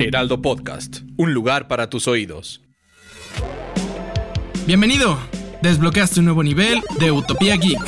Heraldo Podcast, un lugar para tus oídos. Bienvenido. Desbloqueaste un nuevo nivel de Utopía Geek.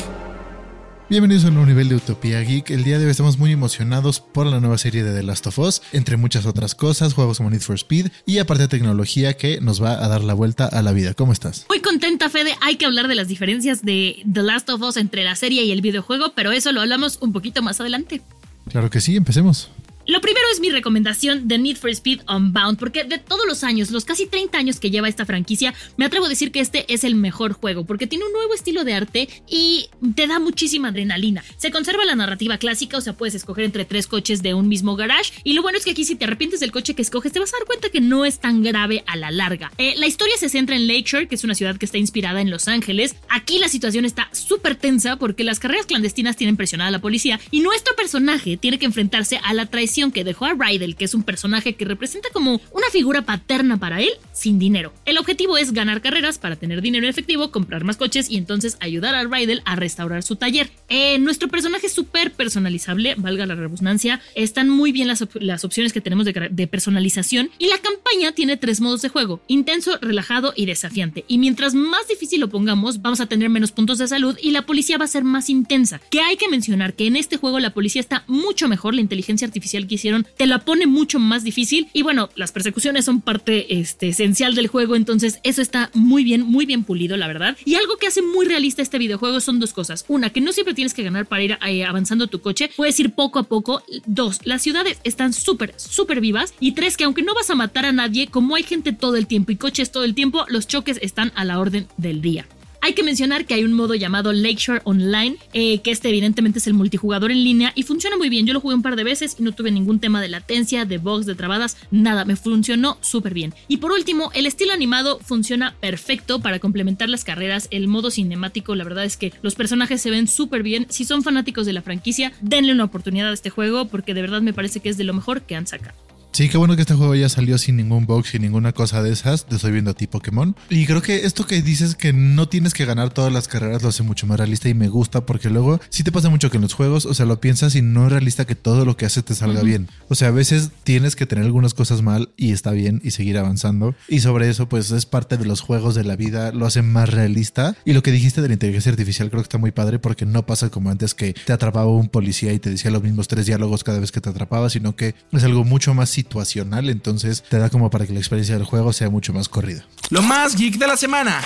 Bienvenidos a un nuevo nivel de Utopía Geek. El día de hoy estamos muy emocionados por la nueva serie de The Last of Us, entre muchas otras cosas, juegos como Need for Speed y aparte de tecnología que nos va a dar la vuelta a la vida. ¿Cómo estás? Muy contenta, Fede. Hay que hablar de las diferencias de The Last of Us entre la serie y el videojuego, pero eso lo hablamos un poquito más adelante. Claro que sí, empecemos. Lo primero es mi recomendación de Need for Speed Unbound, porque de todos los años, los casi 30 años que lleva esta franquicia, me atrevo a decir que este es el mejor juego, porque tiene un nuevo estilo de arte y te da muchísima adrenalina. Se conserva la narrativa clásica, o sea, puedes escoger entre tres coches de un mismo garage, y lo bueno es que aquí si te arrepientes del coche que escoges, te vas a dar cuenta que no es tan grave a la larga. Eh, la historia se centra en Lakeshore, que es una ciudad que está inspirada en Los Ángeles. Aquí la situación está súper tensa porque las carreras clandestinas tienen presionada a la policía y nuestro personaje tiene que enfrentarse a la traición que dejó a Rydell, que es un personaje que representa como una figura paterna para él, sin dinero. El objetivo es ganar carreras para tener dinero en efectivo, comprar más coches y entonces ayudar a Rydell a restaurar su taller. Eh, nuestro personaje es súper personalizable, valga la redundancia. Están muy bien las, las opciones que tenemos de, de personalización y la campaña tiene tres modos de juego: intenso, relajado y desafiante. Y mientras más difícil lo pongamos, vamos a tener menos puntos de salud y la policía va a ser más intensa. Que hay que mencionar que en este juego la policía está mucho mejor, la inteligencia artificial que hicieron te la pone mucho más difícil y bueno, las persecuciones son parte este, esencial del juego, entonces eso está muy bien, muy bien pulido, la verdad. Y algo que hace muy realista este videojuego son dos cosas. Una, que no siempre tienes que ganar para ir eh, avanzando tu coche, puedes ir poco a poco. Dos, las ciudades están súper, súper vivas. Y tres, que aunque no vas a matar a nadie, como hay gente todo el tiempo y coches todo el tiempo, los choques están a la orden del día. Hay que mencionar que hay un modo llamado Lakeshore Online, eh, que este evidentemente es el multijugador en línea y funciona muy bien. Yo lo jugué un par de veces y no tuve ningún tema de latencia, de bugs, de trabadas, nada, me funcionó súper bien. Y por último, el estilo animado funciona perfecto para complementar las carreras. El modo cinemático, la verdad es que los personajes se ven súper bien. Si son fanáticos de la franquicia, denle una oportunidad a este juego porque de verdad me parece que es de lo mejor que han sacado. Sí, qué bueno que este juego ya salió sin ningún bug, sin ninguna cosa de esas. Te estoy viendo a ti, Pokémon. Y creo que esto que dices que no tienes que ganar todas las carreras lo hace mucho más realista y me gusta porque luego sí te pasa mucho que en los juegos, o sea, lo piensas y no es realista que todo lo que haces te salga uh -huh. bien. O sea, a veces tienes que tener algunas cosas mal y está bien y seguir avanzando. Y sobre eso, pues es parte de los juegos de la vida, lo hace más realista. Y lo que dijiste de la inteligencia artificial creo que está muy padre porque no pasa como antes que te atrapaba un policía y te decía los mismos tres diálogos cada vez que te atrapaba, sino que es algo mucho más situacional entonces te da como para que la experiencia del juego sea mucho más corrida. Lo más geek de la semana.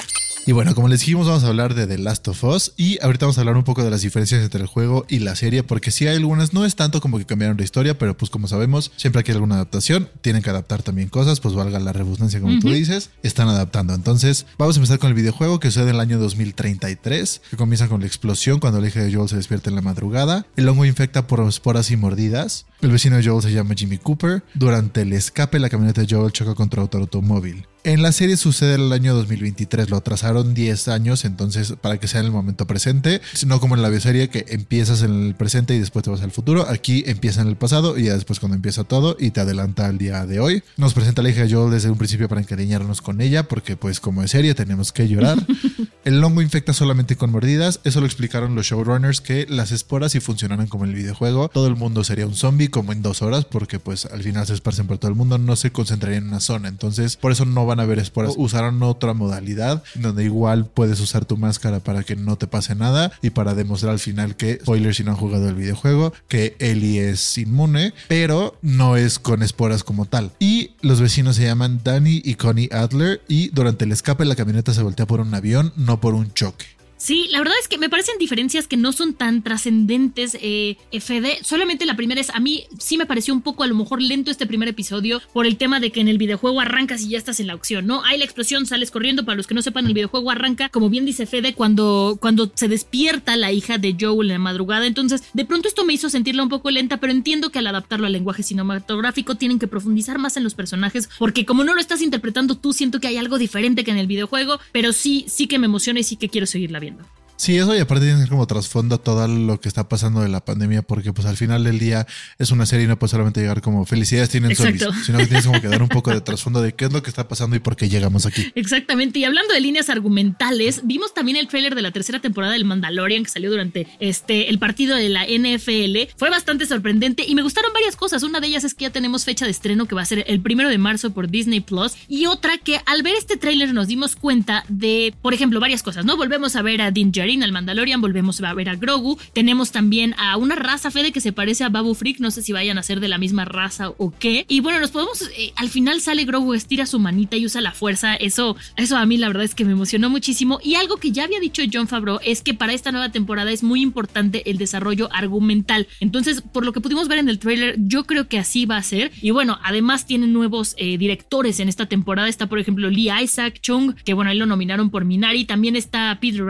Y bueno, como les dijimos, vamos a hablar de The Last of Us y ahorita vamos a hablar un poco de las diferencias entre el juego y la serie, porque sí hay algunas, no es tanto como que cambiaron la historia, pero pues como sabemos, siempre que hay alguna adaptación, tienen que adaptar también cosas, pues valga la redundancia como uh -huh. tú dices, están adaptando. Entonces, vamos a empezar con el videojuego que sucede en el año 2033, que comienza con la explosión cuando el hija de Joel se despierta en la madrugada, el hongo infecta por esporas y mordidas, el vecino de Joel se llama Jimmy Cooper, durante el escape la camioneta de Joel choca contra otro automóvil. En la serie sucede el año 2023, lo atrasaron 10 años, entonces para que sea en el momento presente, no como en la bioserie que empiezas en el presente y después te vas al futuro, aquí empieza en el pasado y ya después cuando empieza todo y te adelanta al día de hoy. Nos presenta a la hija Joel desde un principio para encariñarnos con ella, porque pues como es serie tenemos que llorar. el hongo infecta solamente con mordidas, eso lo explicaron los showrunners que las esporas si funcionaran como en el videojuego, todo el mundo sería un zombie como en dos horas, porque pues al final se esparcen por todo el mundo, no se concentrarían en una zona, entonces por eso no van a ver esporas. Usaron otra modalidad donde igual puedes usar tu máscara para que no te pase nada y para demostrar al final que, spoiler si no han jugado el videojuego, que Ellie es inmune, pero no es con esporas como tal. Y los vecinos se llaman Danny y Connie Adler y durante el escape la camioneta se voltea por un avión, no por un choque. Sí, la verdad es que me parecen diferencias que no son tan trascendentes, eh, FD. Solamente la primera es, a mí sí me pareció un poco a lo mejor lento este primer episodio por el tema de que en el videojuego arrancas y ya estás en la opción, ¿no? Hay la explosión, sales corriendo. Para los que no sepan, el videojuego arranca, como bien dice Fede, cuando, cuando se despierta la hija de Joel en la madrugada. Entonces, de pronto esto me hizo sentirla un poco lenta, pero entiendo que al adaptarlo al lenguaje cinematográfico tienen que profundizar más en los personajes, porque como no lo estás interpretando tú, siento que hay algo diferente que en el videojuego, pero sí, sí que me emociona y sí que quiero seguirla viendo. Sí, eso y aparte tiene como trasfondo todo lo que está pasando de la pandemia, porque pues al final del día es una serie y no puede solamente llegar como felicidades tienen zombies, sino que tienes como que dar un poco de trasfondo de qué es lo que está pasando y por qué llegamos aquí. Exactamente, y hablando de líneas argumentales, vimos también el tráiler de la tercera temporada del Mandalorian que salió durante este el partido de la NFL. Fue bastante sorprendente y me gustaron varias cosas. Una de ellas es que ya tenemos fecha de estreno que va a ser el primero de marzo por Disney Plus y otra que al ver este tráiler nos dimos cuenta de, por ejemplo, varias cosas, ¿no? Volvemos a ver a Al Mandalorian, volvemos a ver a Grogu. Tenemos también a una raza, Fede, que se parece a Babu Freak. No sé si vayan a ser de la misma raza o qué. Y bueno, nos podemos. Eh, al final sale Grogu, estira su manita y usa la fuerza. Eso, eso a mí la verdad es que me emocionó muchísimo. Y algo que ya había dicho John Favreau es que para esta nueva temporada es muy importante el desarrollo argumental. Entonces, por lo que pudimos ver en el trailer, yo creo que así va a ser. Y bueno, además tienen nuevos eh, directores en esta temporada. Está, por ejemplo, Lee Isaac Chung, que bueno, ahí lo nominaron por Minari. También está Peter,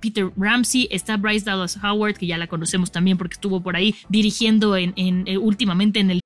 Peter Ram está Bryce Dallas Howard, que ya la conocemos también porque estuvo por ahí dirigiendo en, en, eh, últimamente en el.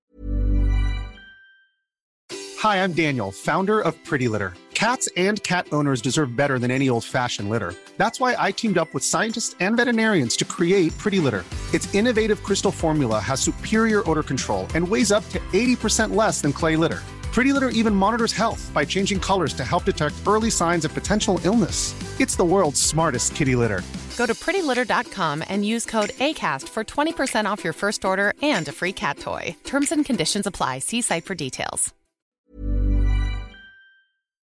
Hi, I'm Daniel, founder of Pretty Litter. Cats and cat owners deserve better than any old-fashioned litter. That's why I teamed up with scientists and veterinarians to create Pretty Litter. Its innovative crystal formula has superior odor control and weighs up to 80% less than clay litter. Pretty Litter even monitors health by changing colors to help detect early signs of potential illness. It's the world's smartest kitty litter. Go to prettylitter.com and use code ACAST for 20% off your first order and a free cat toy. Terms and conditions apply. See site for details.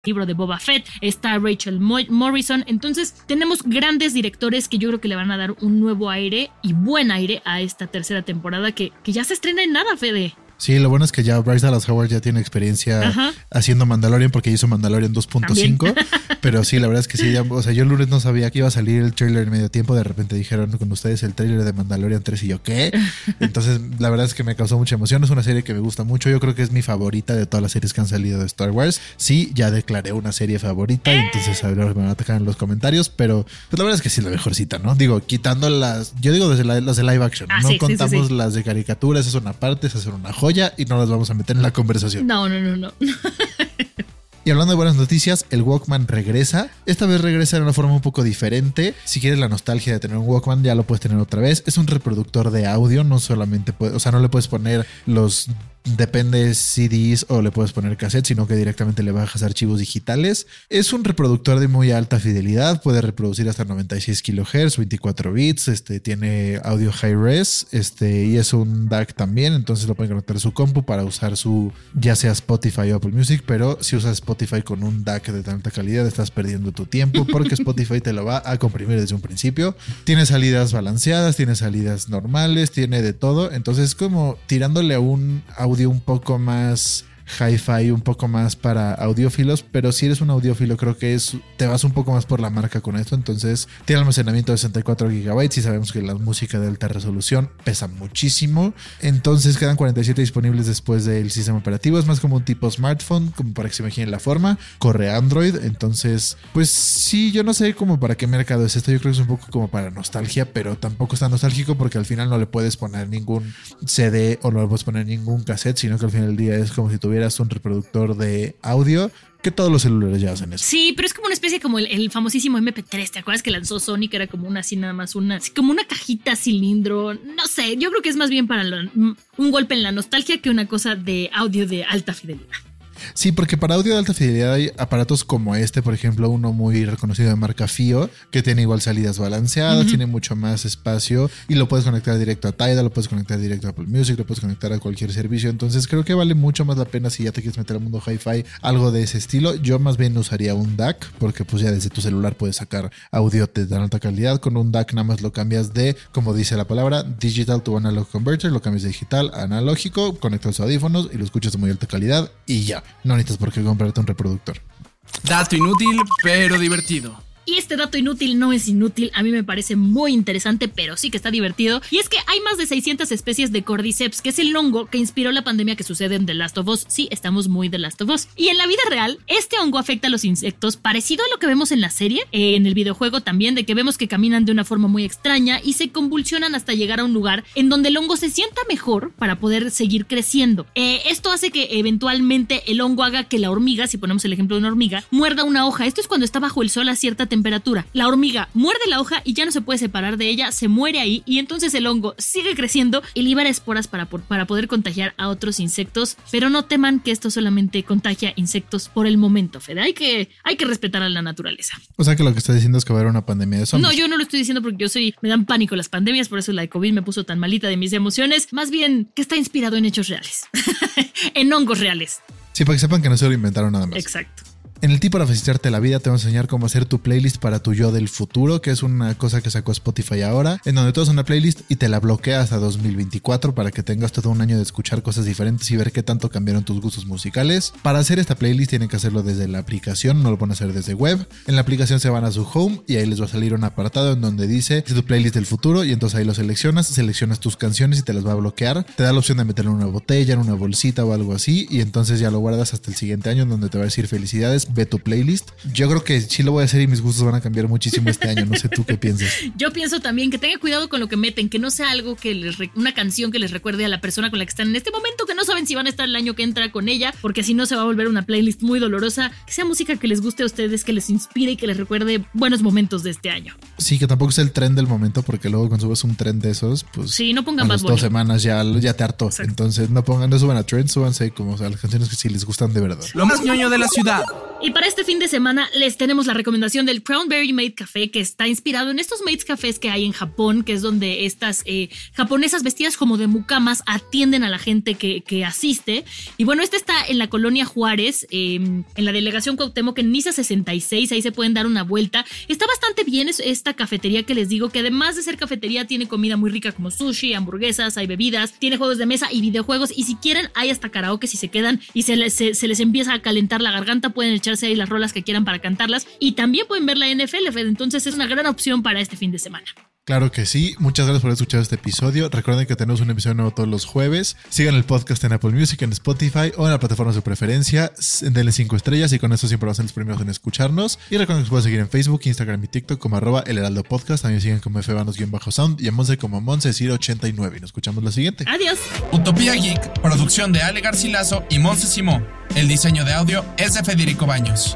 Libro de Boba Fett, está Rachel Morrison. Entonces, tenemos grandes directores que yo creo que le van a dar un nuevo aire y buen aire a esta tercera temporada que, que ya se estrena en nada, Fede. Sí, lo bueno es que ya Bryce Dallas Howard ya tiene experiencia haciendo Mandalorian porque hizo Mandalorian 2.5. Pero sí, la verdad es que sí, o sea, yo el lunes no sabía que iba a salir el trailer en medio tiempo. De repente dijeron con ustedes el trailer de Mandalorian 3 y yo, ¿qué? Entonces, la verdad es que me causó mucha emoción. Es una serie que me gusta mucho. Yo creo que es mi favorita de todas las series que han salido de Star Wars. Sí, ya declaré una serie favorita. Y entonces, a ver, me van a atacar en los comentarios. Pero pues, la verdad es que sí, la mejorcita, ¿no? Digo, quitando las. Yo digo desde las de live action. Ah, no contamos las de caricaturas, es una parte, es hacer una joya y no las vamos a meter en la conversación. No, no, no, no. Y hablando de buenas noticias, el Walkman regresa. Esta vez regresa de una forma un poco diferente. Si quieres la nostalgia de tener un Walkman, ya lo puedes tener otra vez. Es un reproductor de audio, no solamente puede, o sea, no le puedes poner los depende CDs o le puedes poner cassette, sino que directamente le bajas archivos digitales. Es un reproductor de muy alta fidelidad, puede reproducir hasta 96 kHz, 24 bits, este, tiene audio high res, este, y es un DAC también, entonces lo pueden conectar a su compu para usar su, ya sea Spotify o Apple Music, pero si usas Spotify con un DAC de tanta calidad, estás perdiendo tu tiempo porque Spotify te lo va a comprimir desde un principio. Tiene salidas balanceadas, tiene salidas normales, tiene de todo, entonces como tirándole a un audio un poco más hi-fi un poco más para audiófilos, pero si eres un audiófilo creo que es te vas un poco más por la marca con esto, entonces tiene almacenamiento de 64 GB y sabemos que la música de alta resolución pesa muchísimo, entonces quedan 47 disponibles después del sistema operativo, es más como un tipo smartphone, como para que se imaginen la forma, corre Android, entonces pues sí, yo no sé como para qué mercado es esto, yo creo que es un poco como para nostalgia, pero tampoco está nostálgico porque al final no le puedes poner ningún CD o no le puedes poner ningún cassette, sino que al final del día es como si tuviera un reproductor de audio, que todos los celulares ya hacen eso. Sí, pero es como una especie como el, famosísimo MP3. ¿Te acuerdas que lanzó Sony que era como una así nada más una, como una cajita cilindro? No sé, yo creo que es más bien para un golpe en la nostalgia que una cosa de audio de alta fidelidad. Sí, porque para audio de alta fidelidad hay aparatos como este, por ejemplo, uno muy reconocido de marca FIO, que tiene igual salidas balanceadas, tiene mucho más espacio y lo puedes conectar directo a Tidal, lo puedes conectar directo a Apple Music, lo puedes conectar a cualquier servicio. Entonces creo que vale mucho más la pena si ya te quieres meter al mundo hi-fi, algo de ese estilo. Yo más bien usaría un DAC, porque pues ya desde tu celular puedes sacar audio de tan alta calidad. Con un DAC nada más lo cambias de, como dice la palabra, digital to analog converter, lo cambias de digital a analógico, conectas los audífonos y lo escuchas de muy alta calidad y ya no necesitas por qué comprarte un reproductor. Dato inútil, pero divertido. Y este dato inútil no es inútil, a mí me parece muy interesante, pero sí que está divertido. Y es que hay más de 600 especies de Cordyceps, que es el hongo que inspiró la pandemia que sucede en The Last of Us. Sí, estamos muy The Last of Us. Y en la vida real, este hongo afecta a los insectos, parecido a lo que vemos en la serie, eh, en el videojuego también, de que vemos que caminan de una forma muy extraña y se convulsionan hasta llegar a un lugar en donde el hongo se sienta mejor para poder seguir creciendo. Eh, esto hace que eventualmente el hongo haga que la hormiga, si ponemos el ejemplo de una hormiga, muerda una hoja. Esto es cuando está bajo el sol a cierta temperatura. La hormiga muerde la hoja y ya no se puede separar de ella, se muere ahí y entonces el hongo sigue creciendo y libera esporas para, para poder contagiar a otros insectos. Pero no teman que esto solamente contagia insectos por el momento, Fede. Hay que, hay que respetar a la naturaleza. O sea que lo que está diciendo es que va a haber una pandemia de zombies. No, yo no lo estoy diciendo porque yo soy, me dan pánico las pandemias, por eso la de COVID me puso tan malita de mis emociones. Más bien que está inspirado en hechos reales, en hongos reales. Sí, para que sepan que no se lo inventaron nada más. Exacto. En el tip para facilitarte la vida te vamos a enseñar cómo hacer tu playlist para tu yo del futuro, que es una cosa que sacó Spotify ahora, en donde tú haces una playlist y te la bloqueas hasta 2024 para que tengas todo un año de escuchar cosas diferentes y ver qué tanto cambiaron tus gustos musicales. Para hacer esta playlist tienen que hacerlo desde la aplicación, no lo pueden hacer desde web. En la aplicación se van a su home y ahí les va a salir un apartado en donde dice tu playlist del futuro y entonces ahí lo seleccionas, seleccionas tus canciones y te las va a bloquear. Te da la opción de meterlo en una botella, en una bolsita o algo así y entonces ya lo guardas hasta el siguiente año en donde te va a decir felicidades, ve tu playlist. Yo creo que sí lo voy a hacer y mis gustos van a cambiar muchísimo este año. No sé tú qué piensas. Yo pienso también que tenga cuidado con lo que meten, que no sea algo que les una canción que les recuerde a la persona con la que están en este momento, saben si van a estar el año que entra con ella, porque si no se va a volver una playlist muy dolorosa. Que sea música que les guste a ustedes, que les inspire y que les recuerde buenos momentos de este año. Sí, que tampoco es el tren del momento, porque luego cuando subes un tren de esos, pues sí, no pongan a más dos semanas ya, ya te hartó. Entonces no pongan, no suban a trend, súbanse como a las canciones que sí les gustan de verdad. Lo más ñoño de la ciudad. Y para este fin de semana les tenemos la recomendación del Crownberry Made Café, que está inspirado en estos maids cafés que hay en Japón, que es donde estas eh, japonesas vestidas como de mucamas atienden a la gente que, asiste. Y bueno, este está en la colonia Juárez, eh, en la delegación Cuauhtémoc, en Niza 66, ahí se pueden dar una vuelta. Está bastante bien esta cafetería que les digo, que además de ser cafetería, tiene comida muy rica como sushi, hamburguesas, hay bebidas, tiene juegos de mesa y videojuegos. Y si quieren, hay hasta karaoke si se quedan y se les, empieza a calentar la garganta, pueden echarse ahí las rolas que quieran para cantarlas. Y también pueden ver la NFL, entonces es una gran opción para este fin de semana. Claro que sí. Muchas gracias por haber escuchado este episodio. Recuerden que tenemos un episodio nuevo todos los jueves. Sigan el podcast en Apple Music, en Spotify o en la plataforma de su preferencia. Denle 5 estrellas y con eso siempre van a ser los primeros en escucharnos. Y recuerden que nos pueden seguir en Facebook, Instagram y TikTok como arroba el heraldo podcast. También siguen como fbanos-sound y a Monse como Monse89. Y nos escuchamos la siguiente. Adiós. Utopía Geek, producción de Ale Garcilaso y Monse Simó. El diseño de audio es de Federico Baños.